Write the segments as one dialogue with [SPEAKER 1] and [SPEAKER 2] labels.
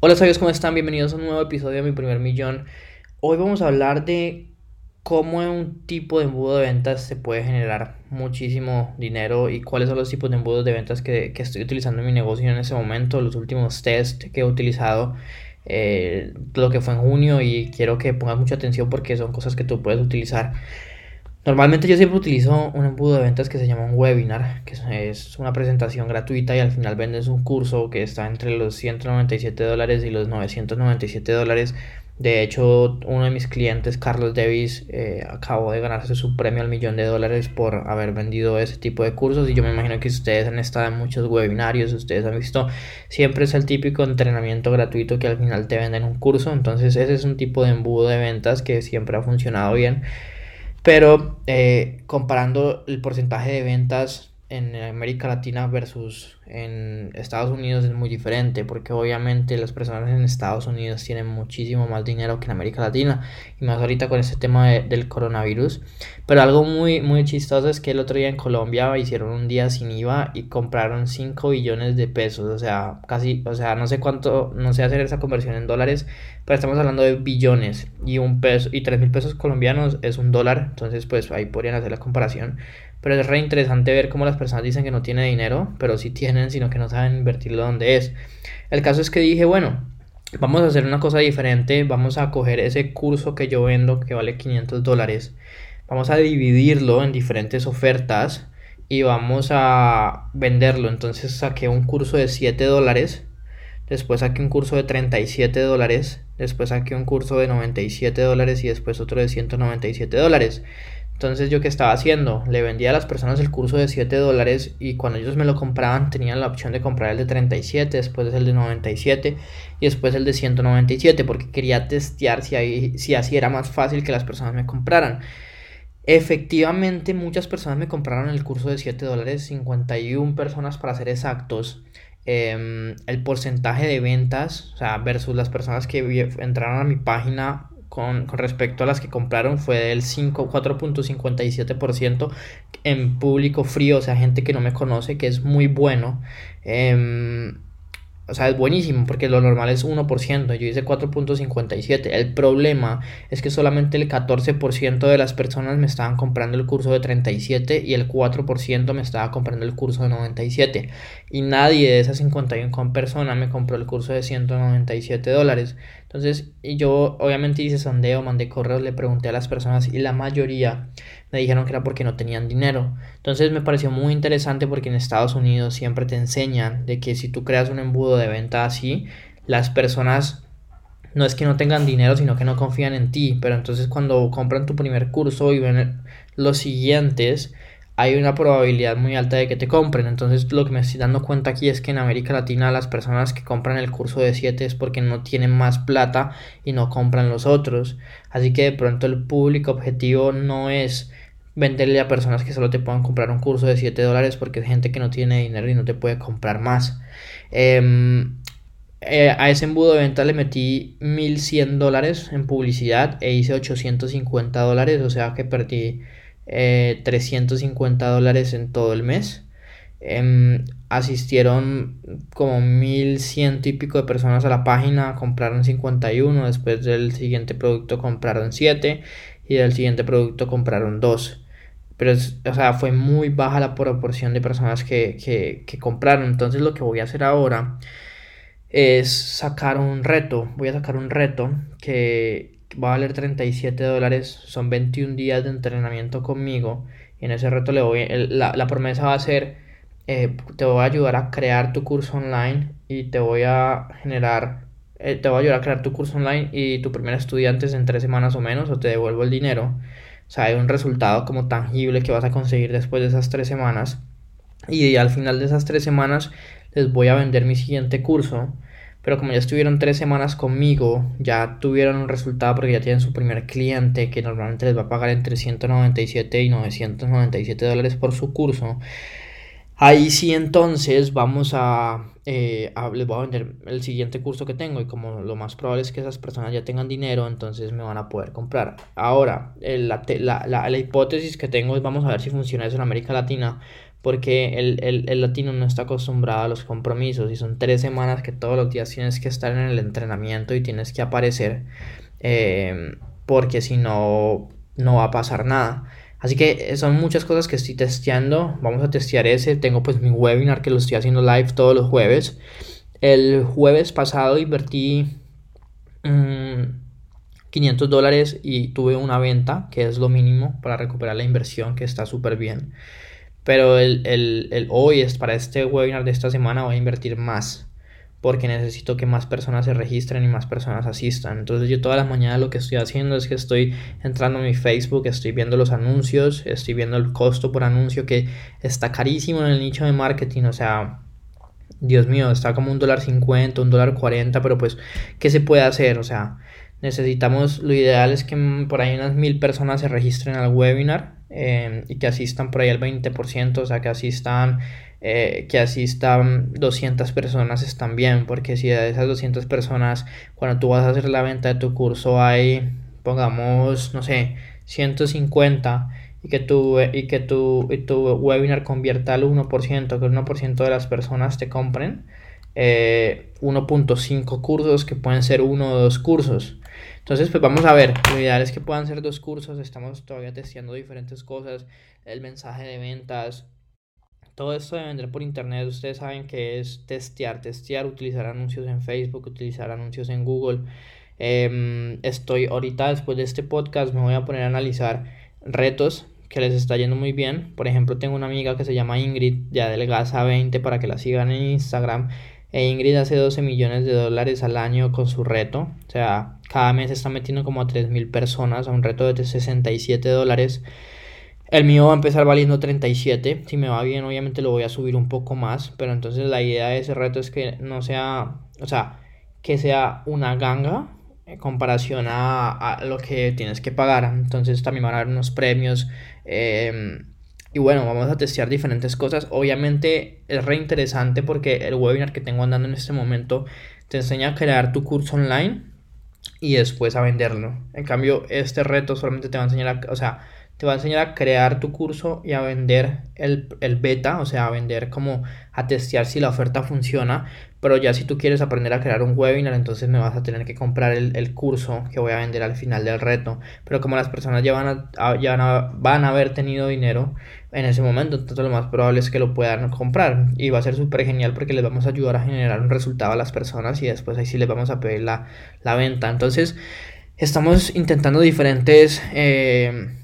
[SPEAKER 1] Hola sabios, ¿cómo están? Bienvenidos a un nuevo episodio de Mi Primer Millón. Hoy vamos a hablar de cómo un tipo de embudo de ventas se puede generar muchísimo dinero y cuáles son los tipos de embudos de ventas que, estoy utilizando en mi negocio en ese momento, los últimos test que he utilizado, eh, lo que fue en junio y quiero que pongas mucha atención porque son cosas que tú puedes utilizar. Normalmente yo siempre utilizo un embudo de ventas que se llama un webinar, que es una presentación gratuita y al final vendes un curso que está entre los 197 dólares y los 997 dólares. De hecho, uno de mis clientes, Carlos Davis, eh, acabó de ganarse su premio al millón de dólares por haber vendido ese tipo de cursos y yo me imagino que ustedes han estado en muchos webinarios, ustedes han visto, siempre es el típico entrenamiento gratuito que al final te venden un curso, entonces ese es un tipo de embudo de ventas que siempre ha funcionado bien. Pero eh, comparando el porcentaje de ventas en América Latina versus en Estados Unidos es muy diferente porque obviamente las personas en Estados Unidos tienen muchísimo más dinero que en América Latina y más ahorita con este tema del coronavirus. Pero algo muy muy chistoso es que el otro día en Colombia hicieron un día sin IVA y compraron 5 billones de pesos o sea casi o sea no sé cuánto no sé hacer esa conversión en dólares pero estamos hablando de billones y un peso y 3 mil pesos colombianos es un dólar entonces pues ahí podrían hacer la comparación pero es re interesante ver cómo las personas dicen que no tienen dinero, pero sí tienen, sino que no saben invertirlo donde es. El caso es que dije, bueno, vamos a hacer una cosa diferente, vamos a coger ese curso que yo vendo que vale 500 dólares, vamos a dividirlo en diferentes ofertas y vamos a venderlo. Entonces saqué un curso de 7 dólares, después saqué un curso de 37 dólares, después saqué un curso de 97 dólares y después otro de 197 dólares. Entonces yo qué estaba haciendo, le vendía a las personas el curso de 7 dólares y cuando ellos me lo compraban tenían la opción de comprar el de 37, después el de 97 y después el de 197 porque quería testear si, así era más fácil que las personas me compraran. Efectivamente muchas personas me compraron el curso de 7 dólares, 51 personas para ser exactos. Em, el porcentaje de ventas, o sea, versus las personas que entraron a mi página con, respecto a las que compraron fue del 4.57% en público frío, o sea, gente que no me conoce, que es muy bueno. Em, o sea, es buenísimo porque lo normal es 1%, yo hice 4.57. El problema es que solamente el 14% de las personas me estaban comprando el curso de 37 y el 4% me estaba comprando el curso de 97. Y nadie de esas 51 personas me compró el curso de 197 dólares. Entonces, yo obviamente hice sondeo, mandé correos, le pregunté a las personas y la mayoría me dijeron que era porque no tenían dinero. Entonces me pareció muy interesante porque en Estados Unidos siempre te enseñan de que si tú creas un embudo de venta así, las personas no es que no tengan dinero, sino que no confían en ti. Pero entonces cuando compran tu primer curso y ven los siguientes, hay una probabilidad muy alta de que te compren. Entonces lo que me estoy dando cuenta aquí es que en América Latina las personas que compran el curso de 7 es porque no tienen más plata y no compran los otros. Así que de pronto el público objetivo no es venderle a personas que solo te puedan comprar un curso de 7 dólares porque es gente que no tiene dinero y no te puede comprar más. Em, eh, a ese embudo de venta le metí 1100 dólares en publicidad e hice 850 dólares, o sea que perdí 350 eh, dólares en todo el mes. Em, asistieron como 1100 y pico de personas a la página, compraron 51, después del siguiente producto compraron 7 y del siguiente producto compraron 2 pero o sea, fue muy baja la proporción de personas que, que, que, compraron. Entonces lo que voy a hacer ahora es sacar un reto. Voy a sacar un reto que va a valer 37 dólares. Son 21 días de entrenamiento conmigo. Y en ese reto le voy, la, la, promesa va a ser, eh, te voy a ayudar a crear tu curso online y te voy a generar, eh, te voy a ayudar a crear tu curso online y tu primer estudiante en tres semanas o menos o te devuelvo el dinero. O sea, hay un resultado como tangible que vas a conseguir después de esas tres semanas. Y al final de esas tres semanas les voy a vender mi siguiente curso. Pero como ya estuvieron tres semanas conmigo, ya tuvieron un resultado porque ya tienen su primer cliente que normalmente les va a pagar entre 197 y 997 dólares por su curso. Ahí sí entonces vamos a, eh, les voy a vender el siguiente curso que tengo y como lo más probable es que esas personas ya tengan dinero, entonces me van a poder comprar. Ahora, la, la, la, hipótesis que tengo es vamos a ver si funciona eso en América Latina, porque el, latino no está acostumbrado a los compromisos y son tres semanas que todos los días tienes que estar en el entrenamiento y tienes que aparecer eh, porque si no, no va a pasar nada. Así que son muchas cosas que estoy testeando. Vamos a testear ese. Tengo pues mi webinar que lo estoy haciendo live todos los jueves. El jueves pasado invertí 500 mm, dólares y tuve una venta, que es lo mínimo para recuperar la inversión, que está súper bien. Pero el, el, hoy es para este webinar de esta semana voy a invertir más porque necesito que más personas se registren y más personas asistan. Entonces yo todas las mañanas lo que estoy haciendo es que estoy entrando a mi Facebook, estoy viendo los anuncios, estoy viendo el costo por anuncio que está carísimo en el nicho de marketing, o sea, Dios mío, está como un dólar cincuenta, un dólar cuarenta, pero pues, ¿qué se puede hacer? O sea, necesitamos, lo ideal es que por ahí unas mil personas se registren al webinar eh, y que asistan por ahí al 20%, o sea, que asistan eh, que asistan 200 personas están bien, porque si de esas 200 personas, cuando tú vas a hacer la venta de tu curso hay, pongamos, no sé, 150 y que tu, y que tu, y tu webinar convierta al 1%, que el 1% de las personas te compren, 1.5 eh, cursos que pueden ser uno o dos cursos. Entonces, pues vamos a ver, lo ideal es que puedan ser dos cursos, estamos todavía testeando diferentes cosas, el mensaje de ventas, todo esto de vender por internet, ustedes saben que es testear, testear, utilizar anuncios en Facebook, utilizar anuncios en Google. Em, estoy ahorita, después de este podcast, me voy a poner a analizar retos que les está yendo muy bien. Por ejemplo, tengo una amiga que se llama Ingrid, de Adelgaza 20, para que la sigan en Instagram. E Ingrid hace 12 millones de dólares al año con su reto. O sea, cada mes está metiendo como a 3.000 personas a un reto de 67 dólares. El mío va a empezar valiendo 37. Si me va bien, obviamente lo voy a subir un poco más. Pero entonces la idea de ese reto es que no sea, o sea, que sea una ganga en comparación a, lo que tienes que pagar. Entonces también van a haber unos premios. Em, y bueno, vamos a testear diferentes cosas. Obviamente es re interesante porque el webinar que tengo andando en este momento te enseña a crear tu curso online y después a venderlo. En cambio, este reto solamente te va a enseñar a, o sea, te va a enseñar a crear tu curso y a vender el, beta, o sea, a vender como a testear si la oferta funciona. Pero ya si tú quieres aprender a crear un webinar, entonces me vas a tener que comprar el, curso que voy a vender al final del reto. Pero como las personas ya van a, ya van a, haber tenido dinero en ese momento, entonces lo más probable es que lo puedan comprar. Y va a ser súper genial porque les vamos a ayudar a generar un resultado a las personas y después ahí sí les vamos a pedir la, venta. Entonces, estamos intentando diferentes... Eh,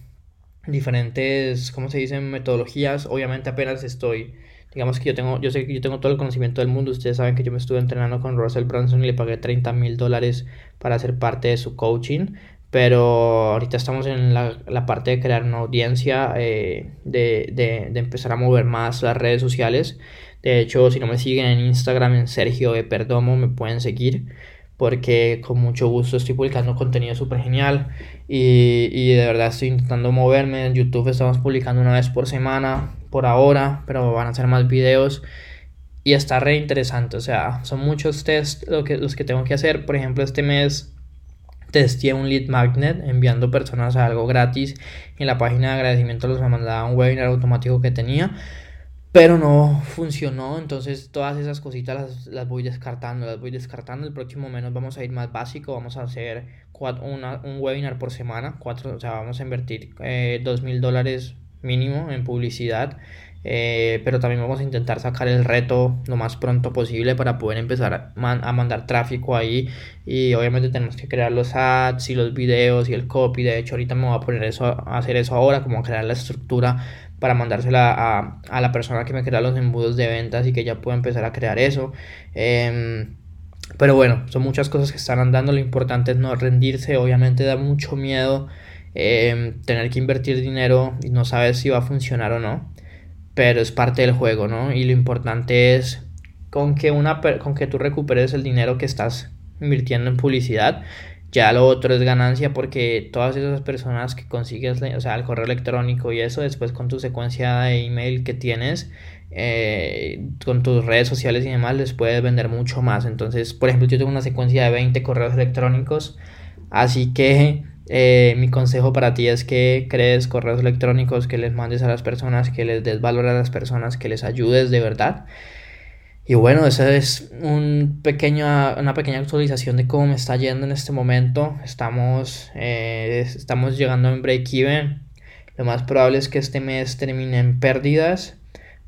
[SPEAKER 1] diferentes, ¿cómo se dicen? Metodologías. Obviamente apenas estoy, digamos que yo tengo, yo sé que yo tengo todo el conocimiento del mundo. Ustedes saben que yo me estuve entrenando con Russell Branson y le pagué 30 mil dólares para ser parte de su coaching. Pero ahorita estamos en la, la parte de crear una audiencia, eh, de, de, de, empezar a mover más las redes sociales. De hecho, si no me siguen en Instagram, en Sergio e. Perdomo, me pueden seguir porque con mucho gusto estoy publicando contenido súper genial y, y, de verdad estoy intentando moverme. En YouTube estamos publicando una vez por semana por ahora, pero van a ser más videos y está re interesante. O sea, son muchos tests lo que, los que tengo que hacer. Por ejemplo, este mes testé un lead magnet enviando personas a algo gratis. En la página de agradecimiento los mandaba un webinar automático que tenía pero no funcionó, entonces todas esas cositas las, voy descartando, las voy descartando. El próximo menos vamos a ir más básico, vamos a hacer un webinar por semana, cuatro, o sea, vamos a invertir eh, dos mil dólares mínimo en publicidad, eh, pero también vamos a intentar sacar el reto lo más pronto posible para poder empezar a, mandar tráfico ahí y obviamente tenemos que crear los ads y los videos y el copy, de hecho ahorita me voy a poner eso, a hacer eso ahora, como crear la estructura para mandársela a, la persona que me crea los embudos de ventas y que ya pueda empezar a crear eso. Em, pero bueno, son muchas cosas que están andando. Lo importante es no rendirse. Obviamente da mucho miedo em, tener que invertir dinero y no sabes si va a funcionar o no. Pero es parte del juego, ¿no? Y lo importante es con que, una, con que tú recuperes el dinero que estás invirtiendo en publicidad ya lo otro es ganancia porque todas esas personas que consigues, o sea, el correo electrónico y eso, después con tu secuencia de email que tienes, eh, con tus redes sociales y demás, les puedes vender mucho más. Entonces, por ejemplo, yo tengo una secuencia de 20 correos electrónicos, así que eh, mi consejo para ti es que crees correos electrónicos, que les mandes a las personas, que les des valor a las personas, que les ayudes de verdad. Y bueno, esa es un pequeño, una pequeña actualización de cómo me está yendo en este momento. Estamos, eh, estamos llegando un break-even. Lo más probable es que este mes termine en pérdidas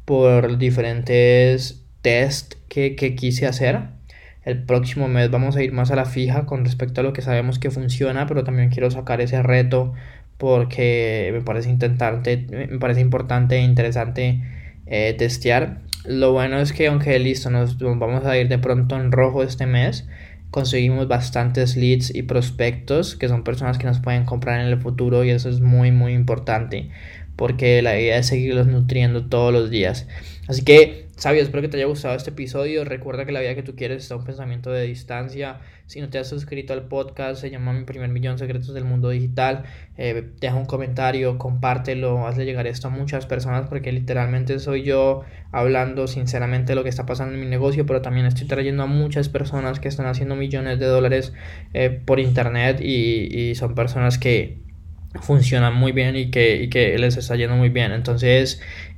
[SPEAKER 1] por diferentes test que, que quise hacer. El próximo mes vamos a ir más a la fija con respecto a lo que sabemos que funciona, pero también quiero sacar ese reto porque me parece, intentarte, me parece importante e interesante eh, testear lo bueno es que aunque listo, nos, vamos a ir de pronto en rojo este mes, conseguimos bastantes leads y prospectos que son personas que nos pueden comprar en el futuro y eso es muy muy importante porque la idea es seguirlos nutriendo todos los días. Así que, sabio, espero que te haya gustado este episodio. Recuerda que la vida que tú quieres está un pensamiento de distancia. Si no te has suscrito al podcast, se llama Mi Primer Millón Secretos del Mundo Digital. Eh, deja un comentario, compártelo, hazle llegar esto a muchas personas porque literalmente soy yo hablando sinceramente de lo que está pasando en mi negocio, pero también estoy trayendo a muchas personas que están haciendo millones de dólares eh, por internet y, y son personas que funcionan muy bien y que, y que les está yendo muy bien. Entonces,